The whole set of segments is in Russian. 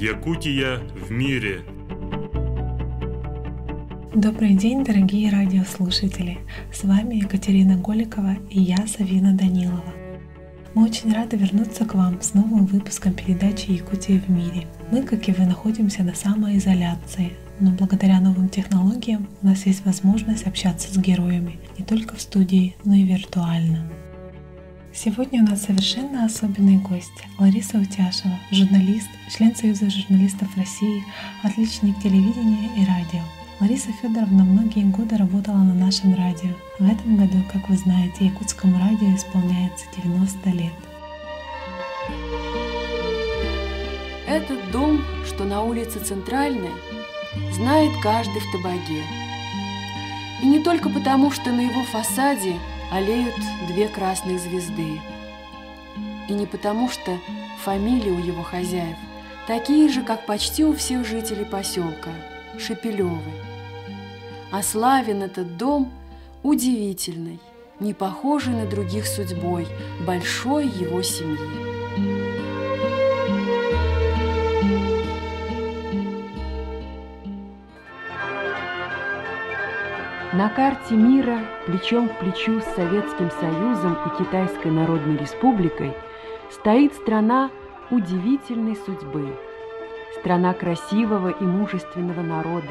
Якутия в мире. Добрый день, дорогие радиослушатели! С вами Екатерина Голикова и я, Савина Данилова. Мы очень рады вернуться к вам с новым выпуском передачи «Якутия в мире». Мы, как и вы, находимся на самоизоляции, но благодаря новым технологиям у нас есть возможность общаться с героями не только в студии, но и виртуально. Сегодня у нас совершенно особенный гость Лариса Утяшева, журналист, член Союза журналистов России, отличник телевидения и радио. Лариса Федоровна многие годы работала на нашем радио. В этом году, как вы знаете, якутскому радио исполняется 90 лет. Этот дом, что на улице Центральной, знает каждый в Табаге. И не только потому, что на его фасаде олеют две красные звезды. И не потому, что фамилии у его хозяев такие же, как почти у всех жителей поселка – Шепелевы. А славен этот дом удивительный, не похожий на других судьбой большой его семьи. На карте мира плечом к плечу с Советским Союзом и Китайской Народной Республикой стоит страна удивительной судьбы, страна красивого и мужественного народа,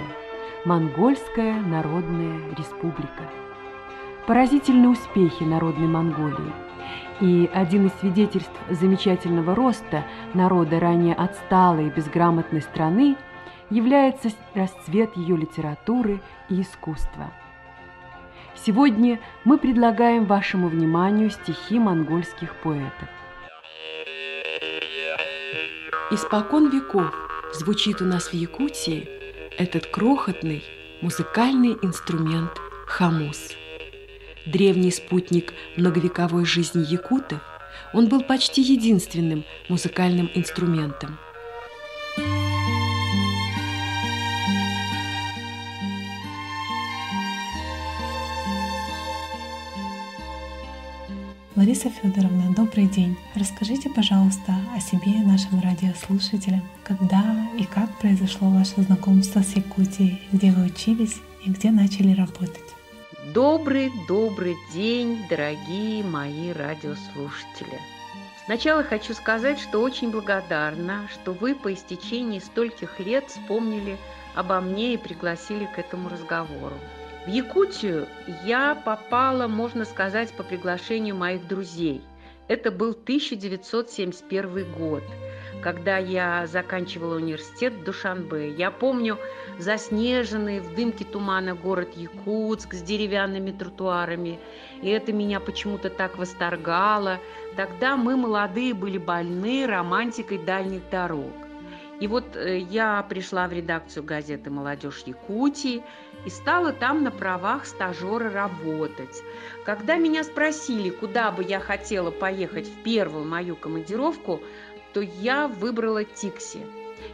Монгольская Народная Республика. Поразительные успехи народной Монголии. И один из свидетельств замечательного роста народа ранее отсталой и безграмотной страны является расцвет ее литературы и искусства – Сегодня мы предлагаем вашему вниманию стихи монгольских поэтов. Испокон веков звучит у нас в Якутии этот крохотный музыкальный инструмент хамус. Древний спутник многовековой жизни якутов, он был почти единственным музыкальным инструментом – Лариса Федоровна, добрый день. Расскажите, пожалуйста, о себе и нашим радиослушателям. Когда и как произошло ваше знакомство с Якутией, где вы учились и где начали работать? Добрый, добрый день, дорогие мои радиослушатели. Сначала хочу сказать, что очень благодарна, что вы по истечении стольких лет вспомнили обо мне и пригласили к этому разговору. В Якутию я попала, можно сказать, по приглашению моих друзей. Это был 1971 год, когда я заканчивала университет в Душанбе. Я помню заснеженный в дымке тумана город Якутск с деревянными тротуарами. И это меня почему-то так восторгало. Тогда мы, молодые, были больны романтикой дальних дорог. И вот э, я пришла в редакцию газеты «Молодежь Якутии» и стала там на правах стажера работать. Когда меня спросили, куда бы я хотела поехать в первую мою командировку, то я выбрала Тикси.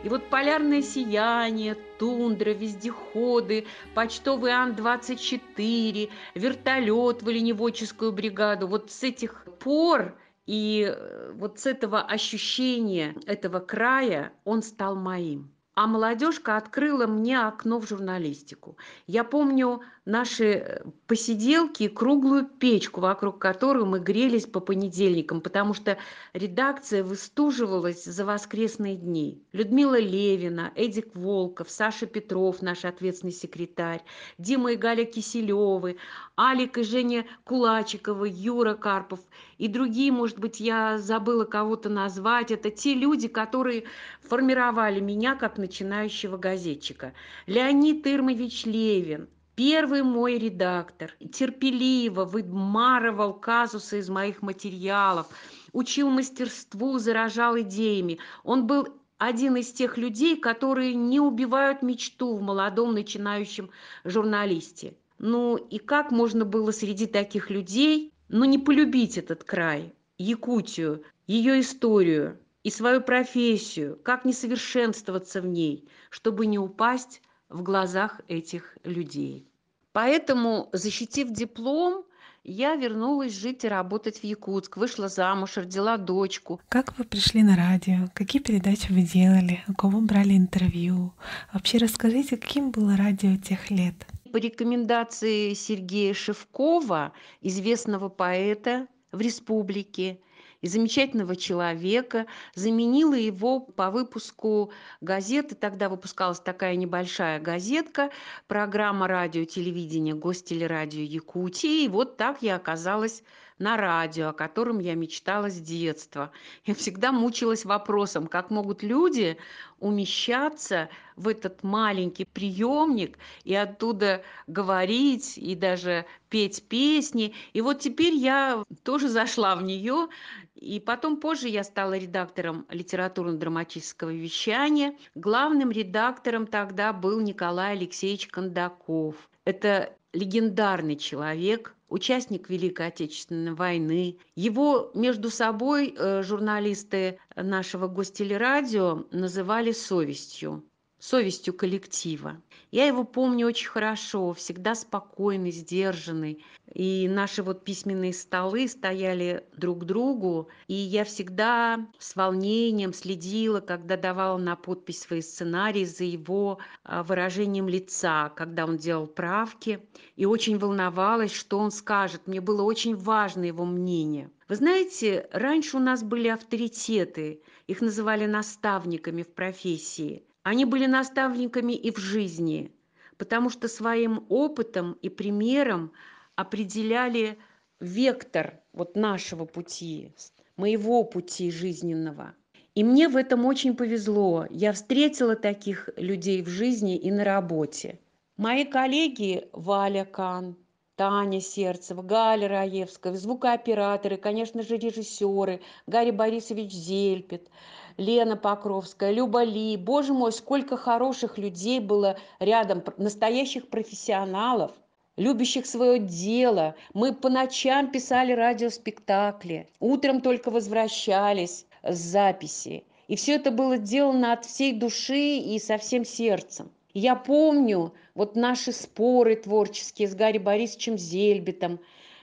И вот полярное сияние, тундра, вездеходы, почтовый Ан-24, вертолет в оленеводческую бригаду. Вот с этих пор и э, вот с этого ощущения этого края он стал моим. А молодежка открыла мне окно в журналистику. Я помню наши э, посиделки, круглую печку, вокруг которой мы грелись по понедельникам, потому что редакция выстуживалась за воскресные дни. Людмила Левина, Эдик Волков, Саша Петров, наш ответственный секретарь, Дима и Галя Киселевы, Алик и Женя Кулачикова, Юра Карпов и другие, может быть, я забыла кого-то назвать. Это те люди, которые формировали меня как начинающего газетчика. Леонид Ирмович Левин, Первый мой редактор терпеливо выдмарывал казусы из моих материалов, учил мастерству, заражал идеями. Он был один из тех людей, которые не убивают мечту в молодом начинающем журналисте. Ну и как можно было среди таких людей, ну не полюбить этот край, Якутию, ее историю и свою профессию, как не совершенствоваться в ней, чтобы не упасть в глазах этих людей. Поэтому, защитив диплом, я вернулась жить и работать в Якутск, вышла замуж, родила дочку. Как вы пришли на радио? Какие передачи вы делали? У кого брали интервью? Вообще расскажите, каким было радио тех лет? По рекомендации Сергея Шевкова, известного поэта в республике, и замечательного человека, заменила его по выпуску газеты. Тогда выпускалась такая небольшая газетка, программа радио, телевидения, гостелерадио Якутии. И вот так я оказалась на радио, о котором я мечтала с детства. Я всегда мучилась вопросом, как могут люди умещаться в этот маленький приемник и оттуда говорить и даже петь песни. И вот теперь я тоже зашла в нее, и потом позже я стала редактором литературно-драматического вещания. Главным редактором тогда был Николай Алексеевич Кондаков. Это легендарный человек, участник Великой Отечественной войны. Его между собой э, журналисты нашего гостелерадио называли совестью совестью коллектива. Я его помню очень хорошо, всегда спокойный, сдержанный. И наши вот письменные столы стояли друг к другу, и я всегда с волнением следила, когда давала на подпись свои сценарии за его а, выражением лица, когда он делал правки, и очень волновалась, что он скажет. Мне было очень важно его мнение. Вы знаете, раньше у нас были авторитеты, их называли наставниками в профессии. Они были наставниками и в жизни, потому что своим опытом и примером определяли вектор вот нашего пути, моего пути жизненного. И мне в этом очень повезло. Я встретила таких людей в жизни и на работе. Мои коллеги Валя Кан, Таня Сердцева, Галя Раевская, звукооператоры, конечно же, режиссеры, Гарри Борисович Зельпет – Лена Покровская, Люба Ли. Боже мой, сколько хороших людей было рядом, настоящих профессионалов, любящих свое дело. Мы по ночам писали радиоспектакли, утром только возвращались с записи. И все это было сделано от всей души и со всем сердцем. Я помню вот наши споры творческие с Гарри Борисовичем Зельбетом,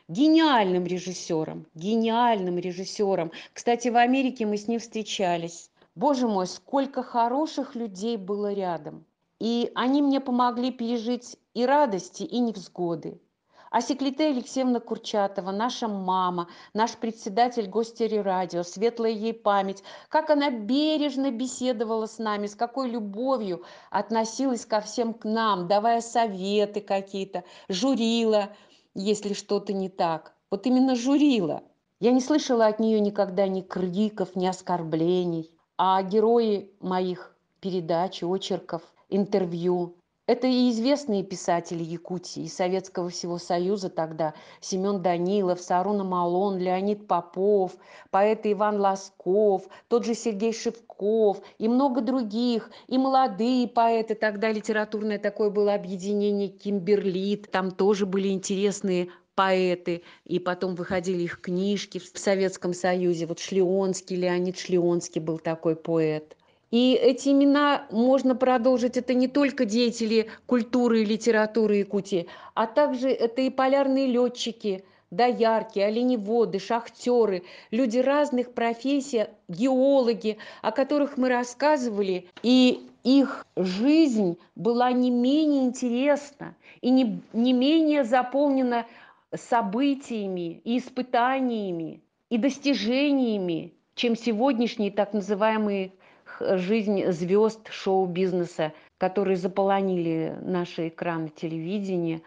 гениальным режиссером, гениальным режиссером. Кстати, в Америке мы с ним встречались. Боже мой, сколько хороших людей было рядом. И они мне помогли пережить и радости, и невзгоды. А Секлите Алексеевна Курчатова, наша мама, наш председатель Гостерерадио, светлая ей память, как она бережно беседовала с нами, с какой любовью относилась ко всем к нам, давая советы какие-то, журила – если что-то не так. Вот именно журила. Я не слышала от нее никогда ни криков, ни оскорблений. А герои моих передач, очерков, интервью это и известные писатели Якутии, и Советского всего Союза тогда, Семен Данилов, Саруна Малон, Леонид Попов, поэты Иван Лосков, тот же Сергей Шевков и много других, и молодые поэты, тогда. Литературное такое было объединение Кимберлит, там тоже были интересные поэты, и потом выходили их книжки в Советском Союзе. Вот Шлеонский, Леонид Шлеонский был такой поэт. И эти имена можно продолжить. Это не только деятели культуры и литературы Якутии, а также это и полярные летчики, доярки, оленеводы, шахтеры, люди разных профессий, геологи, о которых мы рассказывали. И их жизнь была не менее интересна и не, не менее заполнена событиями и испытаниями и достижениями, чем сегодняшние так называемые жизнь звезд шоу-бизнеса, которые заполонили наши экраны телевидения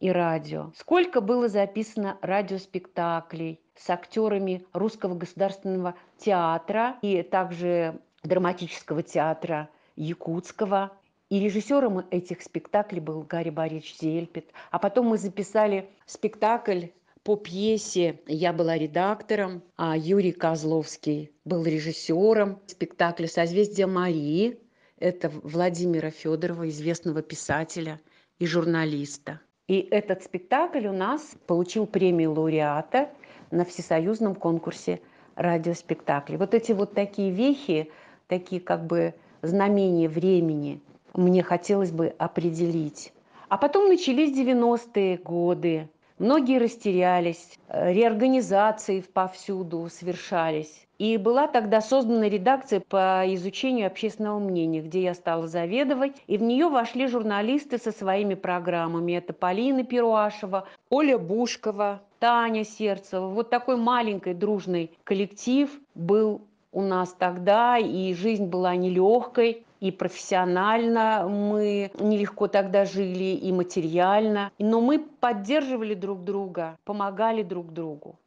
и радио. Сколько было записано радиоспектаклей с актерами Русского государственного театра и также драматического театра Якутского. И режиссером этих спектаклей был Гарри Борисович Зельпет. А потом мы записали спектакль по пьесе я была редактором, а Юрий Козловский был режиссером спектакля «Созвездие Марии». Это Владимира Федорова, известного писателя и журналиста. И этот спектакль у нас получил премию лауреата на всесоюзном конкурсе радиоспектаклей. Вот эти вот такие вехи, такие как бы знамения времени мне хотелось бы определить. А потом начались 90-е годы, Многие растерялись, э, реорганизации повсюду совершались. И была тогда создана редакция по изучению общественного мнения, где я стала заведовать. И в нее вошли журналисты со своими программами. Это Полина Перуашева, Оля Бушкова, Таня Сердцева. Вот такой маленький дружный коллектив был у нас тогда, и жизнь была нелегкой, и профессионально мы нелегко тогда жили, и материально. Но мы поддерживали друг друга, помогали друг другу.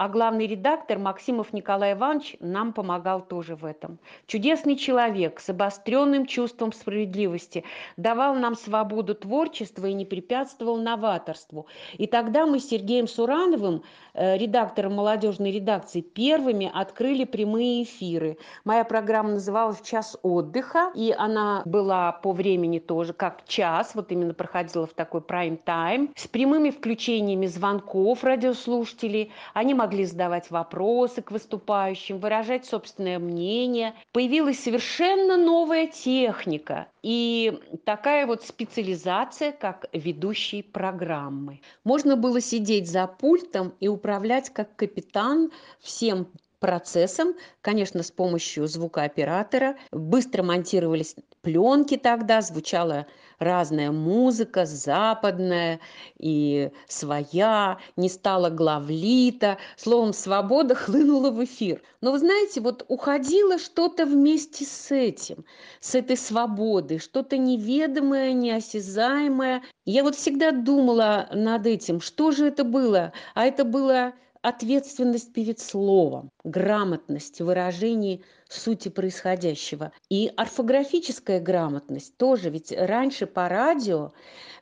А главный редактор Максимов Николай Иванович нам помогал тоже в этом. Чудесный человек с обостренным чувством справедливости давал нам свободу творчества и не препятствовал новаторству. И тогда мы с Сергеем Сурановым, э, редактором молодежной редакции, первыми открыли прямые эфиры. Моя программа называлась «Час отдыха», и она была по времени тоже как час, вот именно проходила в такой прайм-тайм, с прямыми включениями звонков радиослушателей. Они могли могли задавать вопросы к выступающим, выражать собственное мнение. Появилась совершенно новая техника и такая вот специализация, как ведущий программы. Можно было сидеть за пультом и управлять как капитан всем процессом, конечно, с помощью звукооператора. Быстро монтировались пленки тогда, звучала разная музыка, западная и своя, не стало главлита. Словом, свобода хлынула в эфир. Но вы знаете, вот уходило что-то вместе с этим, с этой свободой, что-то неведомое, неосязаемое. Я вот всегда думала над этим, что же это было? А это было ответственность перед словом, грамотность в выражении сути происходящего. И орфографическая грамотность тоже, ведь раньше по радио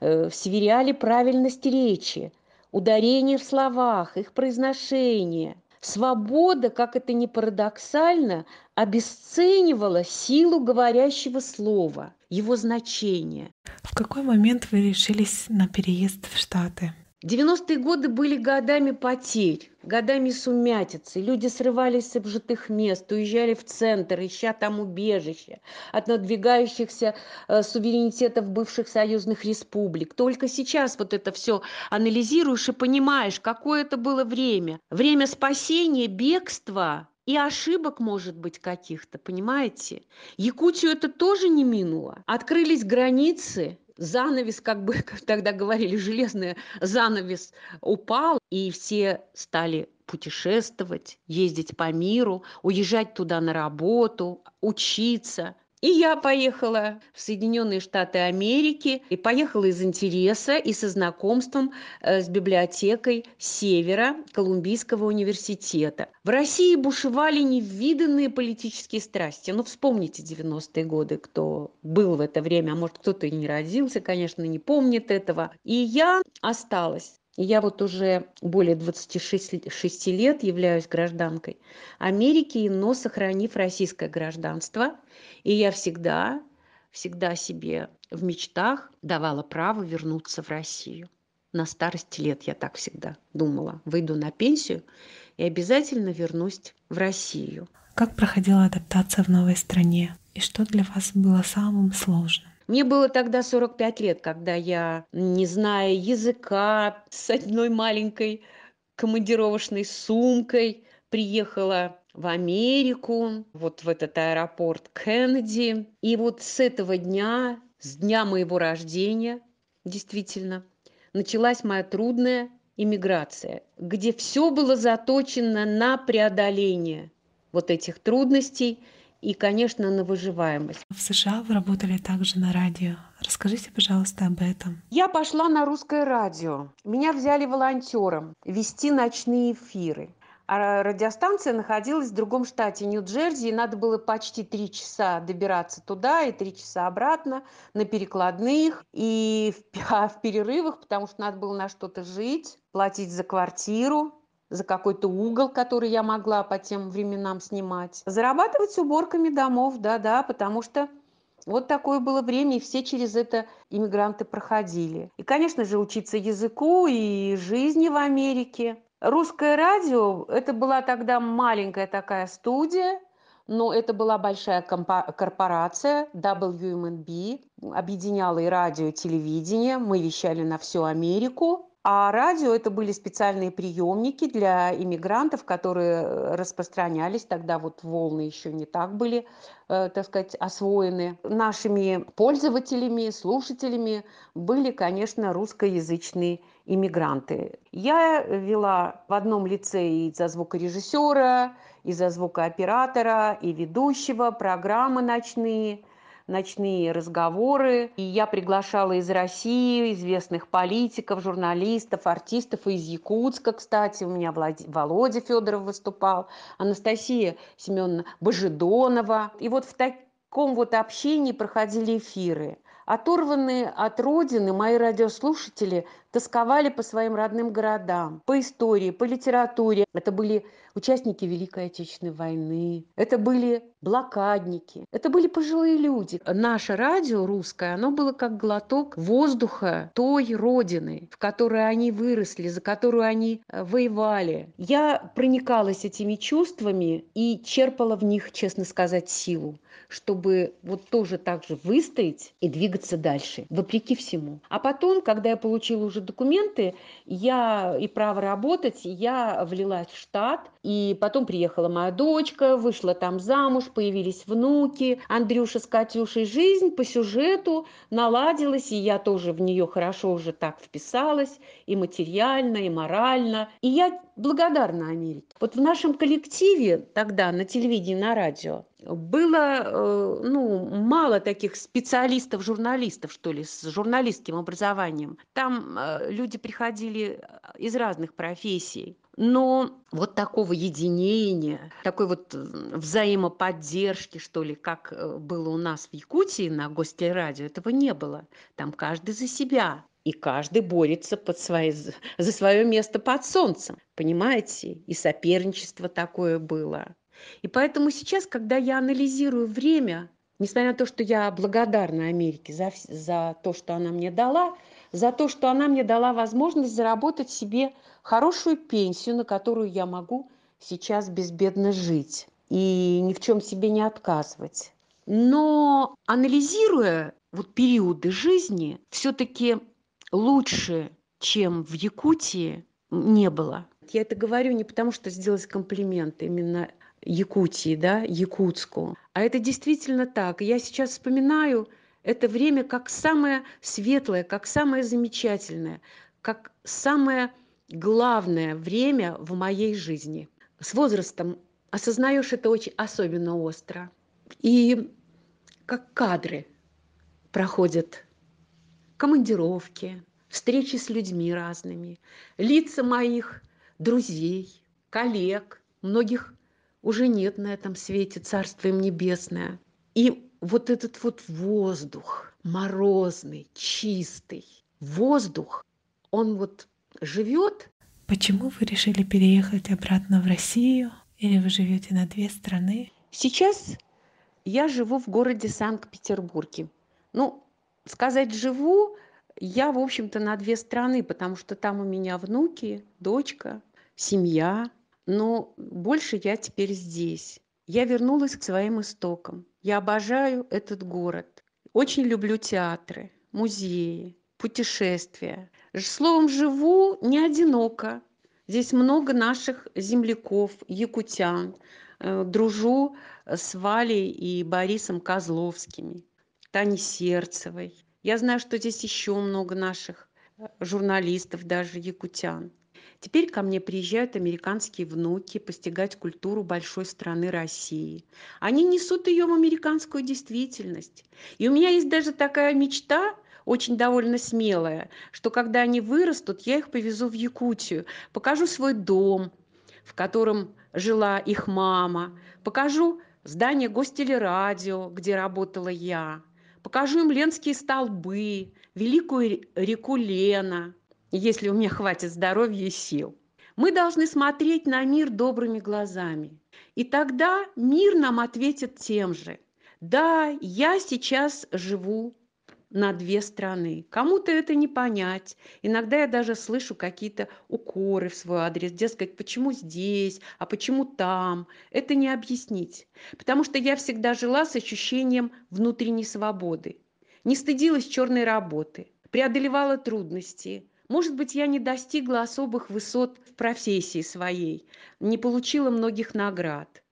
э, сверяли правильность речи, ударение в словах, их произношение. Свобода, как это ни парадоксально, обесценивала силу говорящего слова, его значение. В какой момент вы решились на переезд в Штаты? 90-е годы были годами потерь, годами сумятицы. Люди срывались с обжитых мест, уезжали в центр, ища там убежище от надвигающихся э, суверенитетов бывших союзных республик. Только сейчас вот это все анализируешь и понимаешь, какое это было время. Время спасения, бегства и ошибок, может быть, каких-то, понимаете? Якутию это тоже не минуло. Открылись границы, занавес, как бы как тогда говорили, железный занавес упал, и все стали путешествовать, ездить по миру, уезжать туда на работу, учиться – и я поехала в Соединенные Штаты Америки и поехала из интереса и со знакомством э, с библиотекой Севера Колумбийского университета. В России бушевали невиданные политические страсти. Ну, вспомните 90-е годы, кто был в это время, а может, кто-то и не родился, конечно, не помнит этого. И я осталась я вот уже более 26 лет являюсь гражданкой Америки, но сохранив российское гражданство. И я всегда, всегда себе в мечтах давала право вернуться в Россию. На старости лет я так всегда думала. Выйду на пенсию и обязательно вернусь в Россию. Как проходила адаптация в новой стране? И что для вас было самым сложным? Мне было тогда 45 лет, когда я, не зная языка, с одной маленькой командировочной сумкой приехала в Америку, вот в этот аэропорт Кеннеди. И вот с этого дня, с дня моего рождения, действительно, началась моя трудная иммиграция, где все было заточено на преодоление вот этих трудностей – и, конечно, на выживаемость. В США вы работали также на радио. Расскажите, пожалуйста, об этом. Я пошла на русское радио. Меня взяли волонтером вести ночные эфиры. А радиостанция находилась в другом штате Нью-Джерси, и надо было почти три часа добираться туда и три часа обратно на перекладных и в, а в перерывах, потому что надо было на что-то жить, платить за квартиру, за какой-то угол, который я могла по тем временам снимать. Зарабатывать уборками домов, да-да, потому что вот такое было время, и все через это иммигранты проходили. И, конечно же, учиться языку и жизни в Америке. Русское радио, это была тогда маленькая такая студия, но это была большая корпорация WMNB, объединяла и радио, и телевидение. Мы вещали на всю Америку. А радио это были специальные приемники для иммигрантов, которые э, распространялись. Тогда вот волны еще не так были, э, так сказать, освоены. Нашими пользователями, слушателями были, конечно, русскоязычные иммигранты. Я вела в одном лице и за звукорежиссера, и за звукооператора, и ведущего программы ночные – ночные разговоры. И я приглашала из России известных политиков, журналистов, артистов из Якутска, кстати. У меня Володя Федоров выступал, Анастасия Семеновна Божедонова. И вот в таком вот общении проходили эфиры. Оторванные от родины мои радиослушатели тосковали по своим родным городам, по истории, по литературе. Это были участники Великой Отечественной войны, это были блокадники, это были пожилые люди. Наше радио русское, оно было как глоток воздуха той родины, в которой они выросли, за которую они э, воевали. Я проникалась этими чувствами и черпала в них, честно сказать, силу, чтобы вот тоже так же выстоять и двигаться дальше, вопреки всему. А потом, когда я получила уже документы, я и право работать, я влилась в штат, и потом приехала моя дочка, вышла там замуж, появились внуки, Андрюша с Катюшей. Жизнь по сюжету наладилась, и я тоже в нее хорошо уже так вписалась, и материально, и морально. И я благодарна Америке. Вот в нашем коллективе тогда на телевидении, на радио было э, ну, мало таких специалистов, журналистов, что ли, с журналистским образованием. Там э, люди приходили э, из разных профессий. Но вот такого единения, такой вот взаимоподдержки, что ли, как было у нас в Якутии на Гостелерадио, этого не было. Там каждый за себя. И каждый борется под свои, за свое место под солнцем. Понимаете? И соперничество такое было. И поэтому сейчас, когда я анализирую время, несмотря на то, что я благодарна Америке за, за то, что она мне дала, за то, что она мне дала возможность заработать себе хорошую пенсию, на которую я могу сейчас безбедно жить и ни в чем себе не отказывать. Но анализируя вот периоды жизни, все-таки лучше, чем в Якутии, не было. Я это говорю не потому, что сделать комплимент. Именно Якутии, да, Якутску. А это действительно так. Я сейчас вспоминаю это время как самое светлое, как самое замечательное, как самое главное время в моей жизни. С возрастом осознаешь это очень особенно остро. И как кадры проходят командировки, встречи с людьми разными, лица моих друзей, коллег, многих уже нет на этом свете, царство им небесное. И вот этот вот воздух, морозный, чистый, воздух, он вот живет. Почему вы решили переехать обратно в Россию? Или вы живете на две страны? Сейчас я живу в городе Санкт-Петербурге. Ну, сказать живу, я, в общем-то, на две страны, потому что там у меня внуки, дочка, семья, но больше я теперь здесь. Я вернулась к своим истокам. Я обожаю этот город. Очень люблю театры, музеи, путешествия. Словом, живу не одиноко. Здесь много наших земляков, якутян. Э, дружу с Валей и Борисом Козловскими, Таней Сердцевой. Я знаю, что здесь еще много наших э, журналистов, даже якутян. Теперь ко мне приезжают американские внуки постигать культуру большой страны России. Они несут ее в американскую действительность. И у меня есть даже такая мечта, очень довольно смелая, что когда они вырастут, я их повезу в Якутию, покажу свой дом, в котором жила их мама, покажу здание гостелерадио, где работала я, покажу им ленские столбы, великую реку Лена, если у меня хватит здоровья и сил. Мы должны смотреть на мир добрыми глазами. И тогда мир нам ответит тем же. Да, я сейчас живу на две страны. Кому-то это не понять. Иногда я даже слышу какие-то укоры в свой адрес. Дескать, почему здесь, а почему там. Это не объяснить. Потому что я всегда жила с ощущением внутренней свободы. Не стыдилась черной работы, преодолевала трудности, Может быть, я не достигла особых высот в профессии своей, не получила многих наград,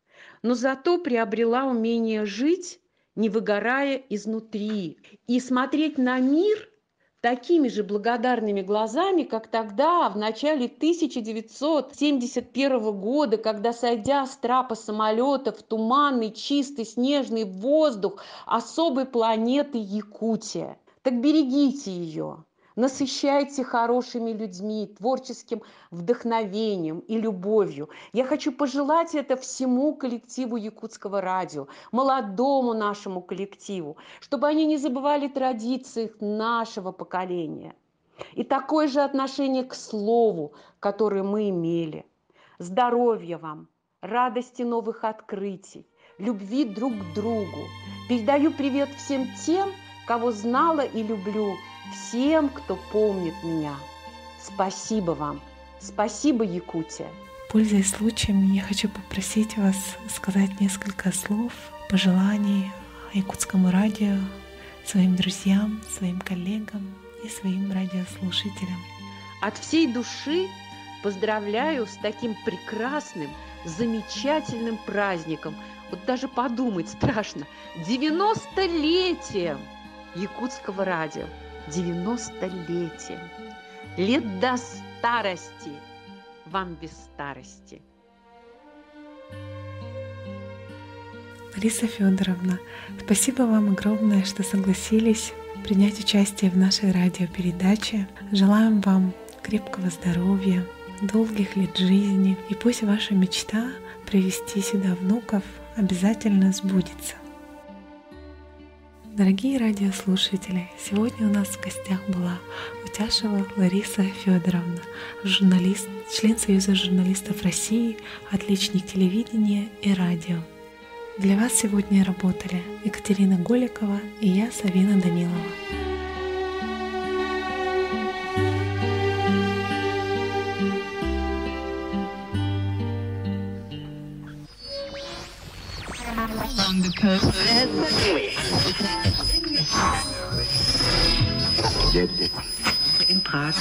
но зато приобрела умение жить, не выгорая изнутри, и смотреть на мир такими же благодарными глазами, как тогда, в начале 1971 года, когда, сойдя с трапа самолета в туманный, чистый, снежный воздух особой планеты Якутия. Так берегите ее, насыщайте хорошими людьми, творческим вдохновением и любовью. Я хочу пожелать это всему коллективу Якутского радио, молодому нашему коллективу, чтобы они не забывали традиции нашего поколения. И такое же отношение к слову, которое мы имели. Здоровья вам, радости новых открытий, любви друг к другу. Передаю привет всем тем, кого знала и люблю, всем, кто помнит меня. Спасибо вам. Спасибо, Якутия. Пользуясь случаем, я хочу попросить вас сказать несколько слов, пожеланий якутскому радио, своим друзьям, своим коллегам и своим радиослушателям. От всей души поздравляю с таким прекрасным, замечательным праздником. Вот даже подумать страшно. 90-летием якутского радио. 90-летием. Лет до старости. Вам без старости. Лариса Федоровна, спасибо вам огромное, что согласились принять участие в нашей радиопередаче. Желаем вам крепкого здоровья, долгих лет жизни, и пусть ваша мечта привести сюда внуков обязательно сбудется. Дорогие радиослушатели, сегодня у нас в гостях была Утяшева Лариса Федоровна, журналист, член Союза журналистов России, отличник телевидения и радио. Для вас сегодня работали Екатерина Голикова и я, Савина Данилова. On the coast. In Prag.